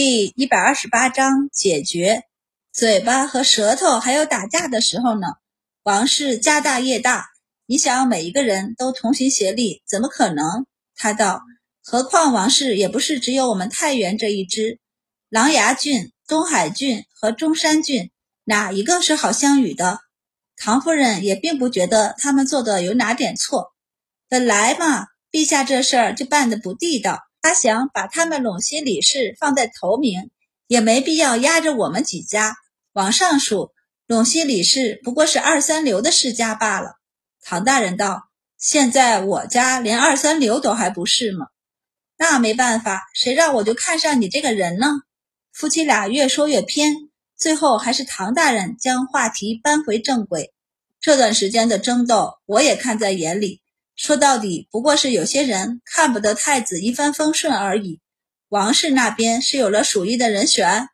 第一百二十八章解决。嘴巴和舌头还有打架的时候呢，王氏家大业大，你想每一个人都同心协力，怎么可能？他道：何况王氏也不是只有我们太原这一支，琅琊郡、东海郡和中山郡，哪一个是好相与的？唐夫人也并不觉得他们做的有哪点错，本来嘛，陛下这事儿就办得不地道。他想把他们陇西李氏放在头名，也没必要压着我们几家。往上数，陇西李氏不过是二三流的世家罢了。唐大人道：“现在我家连二三流都还不是吗？那没办法，谁让我就看上你这个人呢？”夫妻俩越说越偏，最后还是唐大人将话题扳回正轨。这段时间的争斗，我也看在眼里。说到底，不过是有些人看不得太子一帆风顺而已。王氏那边是有了属意的人选。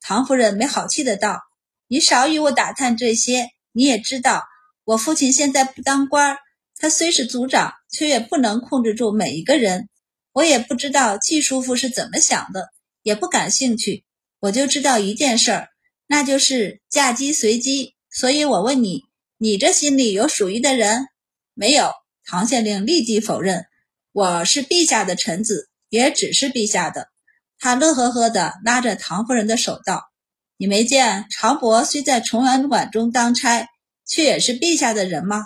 唐夫人没好气的道：“你少与我打探这些。你也知道，我父亲现在不当官儿，他虽是族长，却也不能控制住每一个人。我也不知道季叔父是怎么想的，也不感兴趣。我就知道一件事儿，那就是嫁鸡随鸡。所以我问你，你这心里有属意的人没有？”唐县令立即否认：“我是陛下的臣子，也只是陛下的。”他乐呵呵地拉着唐夫人的手道：“你没见常伯虽在崇文馆中当差，却也是陛下的人吗？”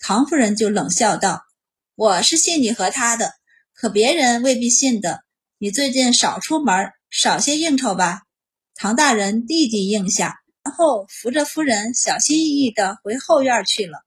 唐夫人就冷笑道：“我是信你和他的，可别人未必信的。你最近少出门，少些应酬吧。”唐大人立即应下，然后扶着夫人小心翼翼地回后院去了。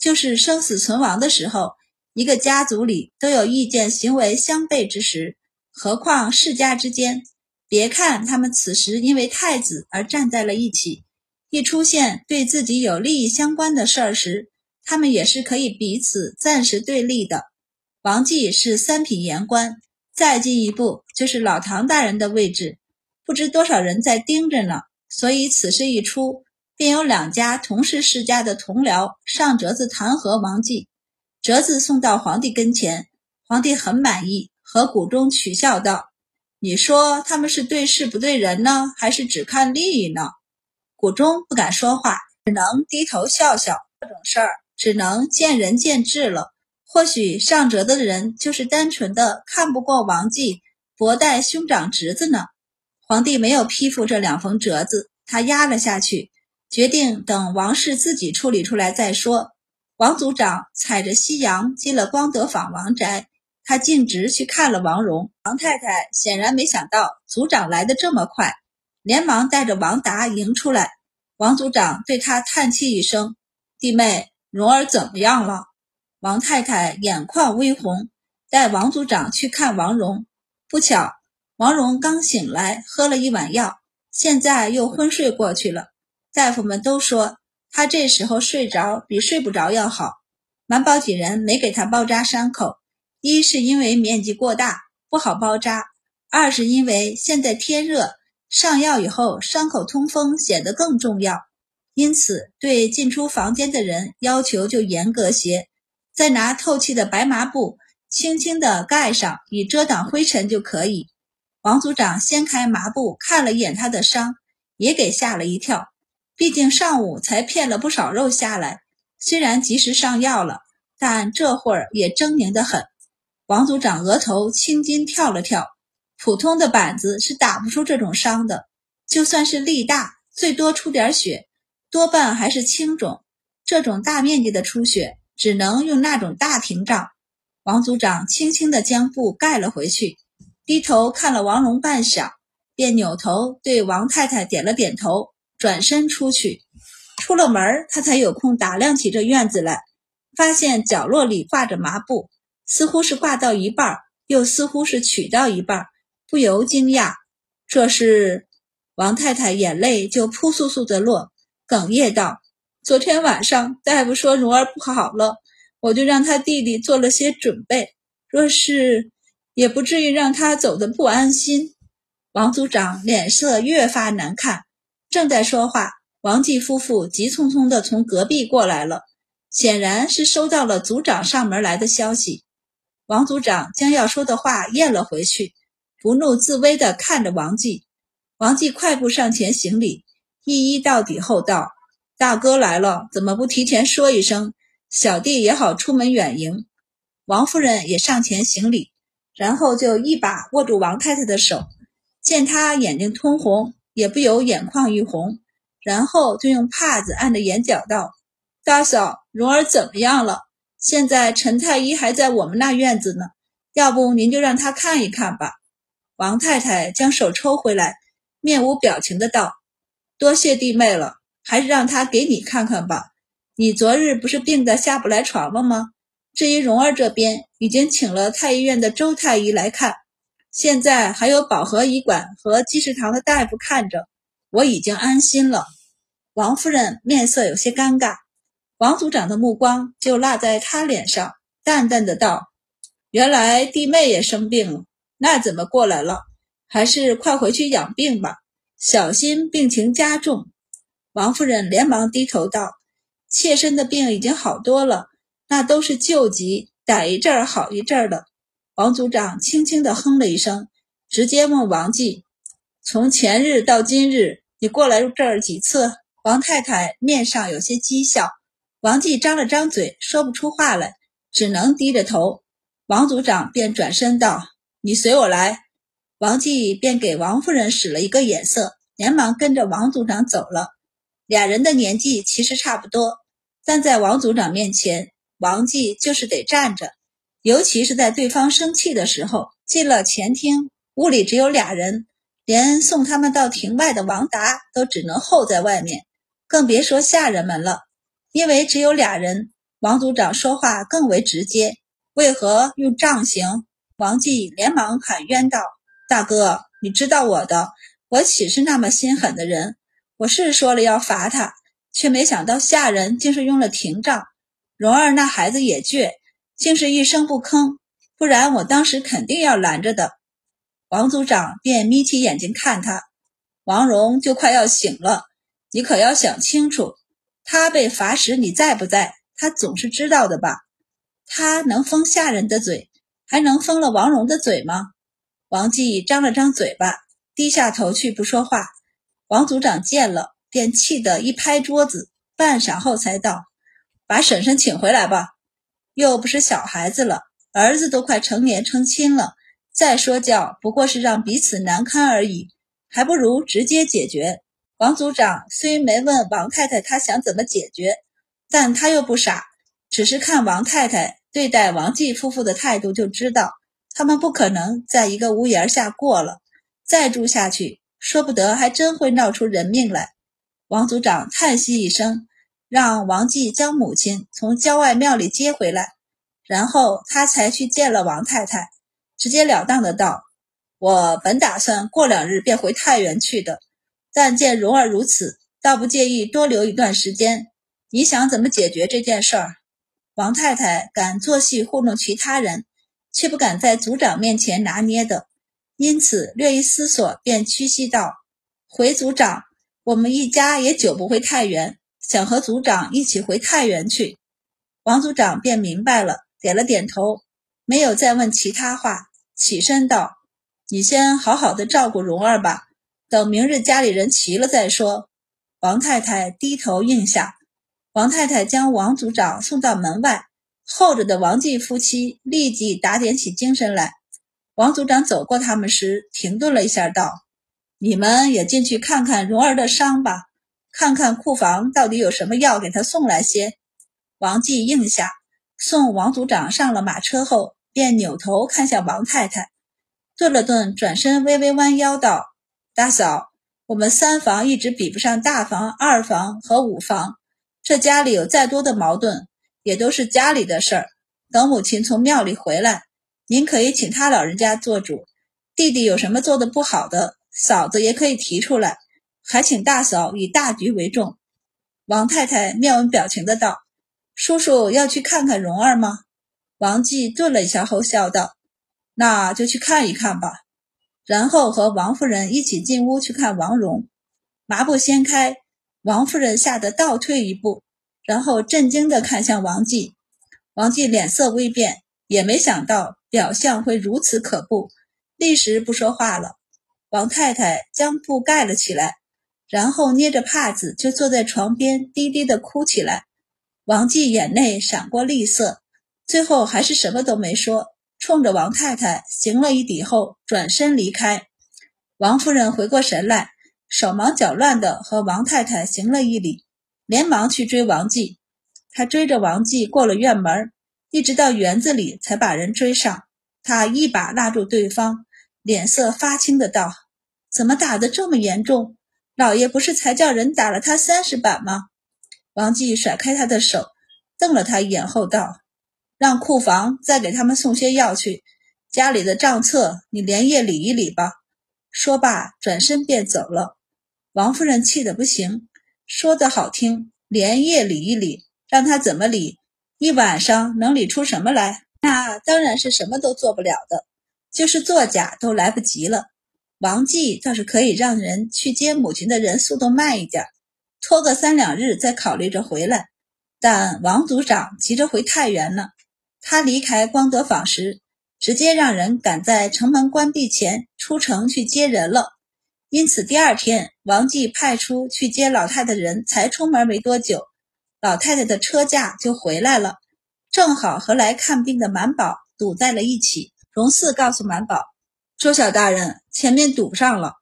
就是生死存亡的时候，一个家族里都有意见、行为相悖之时，何况世家之间？别看他们此时因为太子而站在了一起，一出现对自己有利益相关的事儿时，他们也是可以彼此暂时对立的。王继是三品言官，再进一步就是老唐大人的位置，不知多少人在盯着呢。所以此事一出。便有两家同是世家的同僚上折子弹劾王继，折子送到皇帝跟前，皇帝很满意，和谷中取笑道：“你说他们是对事不对人呢，还是只看利益呢？”谷中不敢说话，只能低头笑笑。这种事儿只能见仁见智了。或许上折子的人就是单纯的看不过王继薄待兄长侄子呢。皇帝没有批复这两封折子，他压了下去。决定等王氏自己处理出来再说。王组长踩着夕阳进了光德坊王宅，他径直去看了王蓉。王太太显然没想到组长来的这么快，连忙带着王达迎出来。王组长对他叹气一声：“弟妹，蓉儿怎么样了？”王太太眼眶微红，带王组长去看王蓉。不巧，王蓉刚醒来，喝了一碗药，现在又昏睡过去了。大夫们都说他这时候睡着比睡不着要好。满宝几人没给他包扎伤口，一是因为面积过大不好包扎，二是因为现在天热，上药以后伤口通风显得更重要，因此对进出房间的人要求就严格些。再拿透气的白麻布轻轻地盖上，以遮挡灰尘就可以。王组长掀开麻布看了一眼他的伤，也给吓了一跳。毕竟上午才骗了不少肉下来，虽然及时上药了，但这会儿也狰狞得很。王组长额头青筋跳了跳，普通的板子是打不出这种伤的，就算是力大，最多出点血，多半还是轻肿。这种大面积的出血，只能用那种大屏障。王组长轻轻地将布盖了回去，低头看了王龙半晌，便扭头对王太太点了点头。转身出去，出了门他才有空打量起这院子来，发现角落里挂着麻布，似乎是挂到一半，又似乎是取到一半，不由惊讶。这是王太太眼泪就扑簌簌的落，哽咽道：“昨天晚上大夫说蓉儿不好了，我就让他弟弟做了些准备，若是也不至于让他走得不安心。”王组长脸色越发难看。正在说话，王继夫妇急匆匆地从隔壁过来了，显然是收到了族长上门来的消息。王族长将要说的话咽了回去，不怒自威地看着王继。王继快步上前行礼，一一到底后道：“大哥来了，怎么不提前说一声？小弟也好出门远迎。”王夫人也上前行礼，然后就一把握住王太太的手，见她眼睛通红，也不由眼眶一红，然后就用帕子按着眼角道：“大嫂，蓉儿怎么样了？现在陈太医还在我们那院子呢，要不您就让他看一看吧。”王太太将手抽回来。面无表情的道：“多谢弟妹了，还是让他给你看看吧。你昨日不是病得下不来床了吗？至于蓉儿这边，已经请了太医院的周太医来看，现在还有保和医馆和积食堂的大夫看着，我已经安心了。”王夫人面色有些尴尬，王组长的目光就落在她脸上，淡淡的道：“原来弟妹也生病了，那怎么过来了？”还是快回去养病吧，小心病情加重。王夫人连忙低头道：“妾身的病已经好多了，那都是救急，逮一阵儿好一阵儿的。”王组长轻轻地哼了一声，直接问王继：“从前日到今日，你过来这儿几次？”王太太面上有些讥笑，王继张了张嘴，说不出话来，只能低着头。王组长便转身道：“你随我来。”王继便给王夫人使了一个眼色，连忙跟着王组长走了。俩人的年纪其实差不多，但在王组长面前，王继就是得站着，尤其是在对方生气的时候。进了前厅，屋里只有俩人，连送他们到庭外的王达都只能候在外面，更别说下人们了。因为只有俩人，王组长说话更为直接。为何用杖刑？王继连忙喊冤道。大哥，你知道我的，我岂是那么心狠的人？我是说了要罚他，却没想到下人竟是用了廷杖。蓉儿那孩子也倔，竟是一声不吭，不然我当时肯定要拦着的。王组长便眯起眼睛看他，王蓉就快要醒了，你可要想清楚，他被罚时你在不在？他总是知道的吧？他能封下人的嘴，还能封了王蓉的嘴吗？王继张了张嘴巴，低下头去不说话。王组长见了，便气得一拍桌子，半晌后才道：“把婶婶请回来吧，又不是小孩子了，儿子都快成年成亲了，再说教不过是让彼此难堪而已，还不如直接解决。”王组长虽没问王太太她想怎么解决，但他又不傻，只是看王太太对待王继夫妇的态度就知道。他们不可能在一个屋檐下过了，再住下去，说不得还真会闹出人命来。王组长叹息一声，让王继将母亲从郊外庙里接回来，然后他才去见了王太太，直截了当的道：“我本打算过两日便回太原去的，但见蓉儿如此，倒不介意多留一段时间。你想怎么解决这件事儿？”王太太敢做戏糊弄其他人。却不敢在族长面前拿捏的，因此略一思索，便屈膝道：“回族长，我们一家也久不回太原，想和族长一起回太原去。”王族长便明白了，点了点头，没有再问其他话，起身道：“你先好好的照顾蓉儿吧，等明日家里人齐了再说。”王太太低头应下，王太太将王族长送到门外。候着的王继夫妻立即打点起精神来。王组长走过他们时，停顿了一下，道：“你们也进去看看蓉儿的伤吧，看看库房到底有什么药，给他送来些。”王继应下，送王组长上了马车后，便扭头看向王太太，顿了顿，转身微微弯腰道：“大嫂，我们三房一直比不上大房、二房和五房，这家里有再多的矛盾。”也都是家里的事儿。等母亲从庙里回来，您可以请他老人家做主。弟弟有什么做的不好的，嫂子也可以提出来。还请大嫂以大局为重。王太太面无表情的道：“叔叔要去看看蓉儿吗？”王继顿了一下后笑道：“那就去看一看吧。”然后和王夫人一起进屋去看王蓉。麻布掀开，王夫人吓得倒退一步。然后震惊地看向王继，王继脸色微变，也没想到表象会如此可怖，立时不说话了。王太太将布盖了起来，然后捏着帕子就坐在床边，低低的哭起来。王继眼内闪过厉色，最后还是什么都没说，冲着王太太行了一礼后，转身离开。王夫人回过神来，手忙脚乱的和王太太行了一礼，连忙去追王继。她追着王继过了院门，一直到园子里才把人追上。他一把拉住对方，脸色发青的道：“怎么打得这么严重？老爷不是才叫人打了他三十板吗？”王继甩开他的手，瞪了他一眼后道：“让库房再给他们送些药去，家里的账册你连夜理一理吧。”说罢，转身便走了。王夫人气得不行，说的好听，连夜理一理，让他怎么理？一晚上能理出什么来？那当然是什么都做不了的，就是作假都来不及了。王继倒是可以让人去接母亲的人速度慢一点，拖个三两日再考虑着回来。但王组长急着回太原呢，他离开光德坊时，直接让人赶在城门关闭前出城去接人了。因此第二天，王继派出去接老太太的人才出门没多久，老太太的车驾就回来了。正好和来看病的满宝堵在了一起，荣四告诉满宝：“周小大人，前面堵上了。”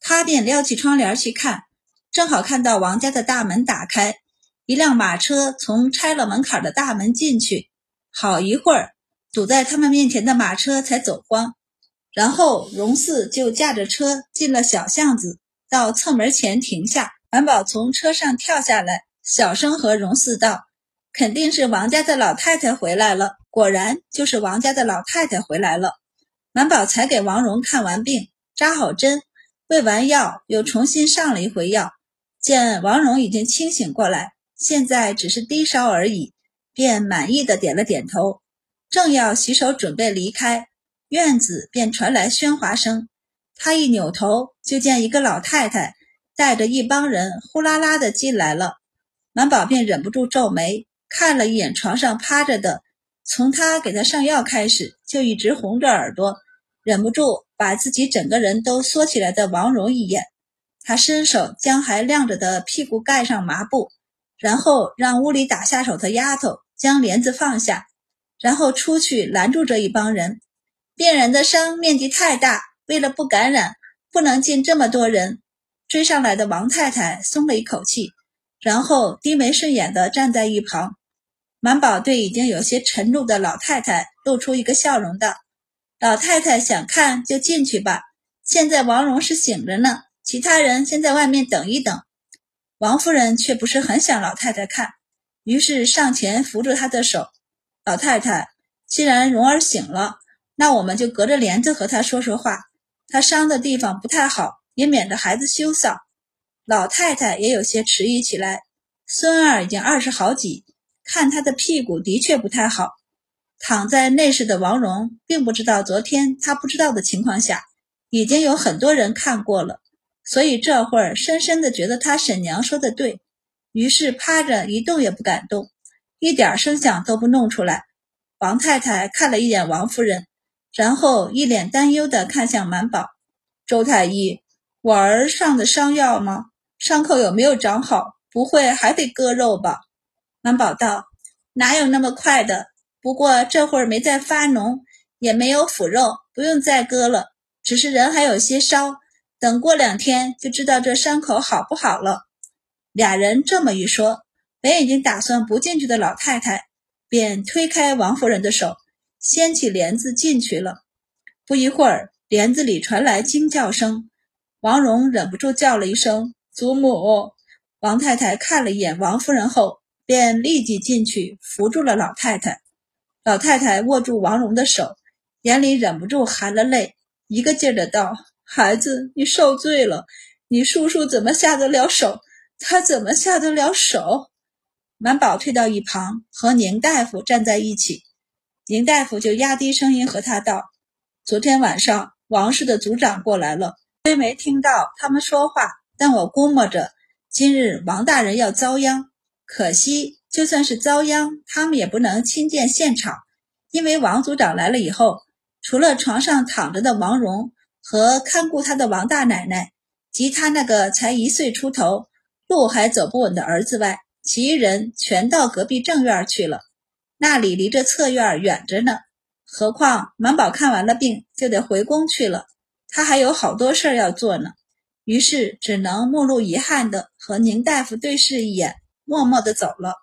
他便撩起窗帘去看，正好看到王家的大门打开，一辆马车从拆了门槛的大门进去。好一会儿，堵在他们面前的马车才走光，然后荣四就驾着车进了小巷子，到侧门前停下。满宝从车上跳下来，小声和荣四道。肯定是王家的老太太回来了，果然就是王家的老太太回来了。满宝才给王荣看完病，扎好针，喂完药，又重新上了一回药。见王荣已经清醒过来，现在只是低烧而已，便满意的点了点头。正要洗手准备离开，院子便传来喧哗声。他一扭头，就见一个老太太带着一帮人呼啦啦的进来了。满宝便忍不住皱眉。看了一眼床上趴着的，从他给他上药开始，就一直红着耳朵，忍不住把自己整个人都缩起来的王蓉一眼。他伸手将还亮着的屁股盖上麻布，然后让屋里打下手的丫头将帘子放下，然后出去拦住这一帮人。病人的伤面积太大，为了不感染，不能进这么多人。追上来的王太太松了一口气，然后低眉顺眼地站在一旁。满宝对已经有些沉重的老太太露出一个笑容，道：“老太太想看就进去吧。现在王荣是醒着呢，其他人先在外面等一等。”王夫人却不是很想老太太看，于是上前扶住她的手：“老太太，既然蓉儿醒了，那我们就隔着帘子和她说说话。她伤的地方不太好，也免得孩子羞臊。”老太太也有些迟疑起来。孙儿已经二十好几。看他的屁股的确不太好，躺在内室的王蓉并不知道昨天他不知道的情况下，已经有很多人看过了，所以这会儿深深的觉得他婶娘说的对，于是趴着一动也不敢动，一点声响都不弄出来。王太太看了一眼王夫人，然后一脸担忧的看向满宝：“周太医，我儿上的伤药吗？伤口有没有长好？不会还得割肉吧？”满宝道：“哪有那么快的？不过这会儿没再发脓，也没有腐肉，不用再割了。只是人还有些烧，等过两天就知道这伤口好不好了。”俩人这么一说，本已经打算不进去的老太太便推开王夫人的手，掀起帘子进去了。不一会儿，帘子里传来惊叫声，王蓉忍不住叫了一声“祖母”。王太太看了一眼王夫人后。便立即进去扶住了老太太。老太太握住王蓉的手，眼里忍不住含了泪，一个劲儿的道：“孩子，你受罪了。你叔叔怎么下得了手？他怎么下得了手？”满宝退到一旁，和宁大夫站在一起。宁大夫就压低声音和他道：“昨天晚上王氏的族长过来了，虽没听到他们说话，但我估摸着今日王大人要遭殃。”可惜，就算是遭殃，他们也不能亲见现场，因为王组长来了以后，除了床上躺着的王蓉和看顾他的王大奶奶及他那个才一岁出头、路还走不稳的儿子外，其余人全到隔壁正院去了。那里离这侧院远着呢。何况满宝看完了病就得回宫去了，他还有好多事儿要做呢。于是只能目露遗憾的和宁大夫对视一眼，默默地走了。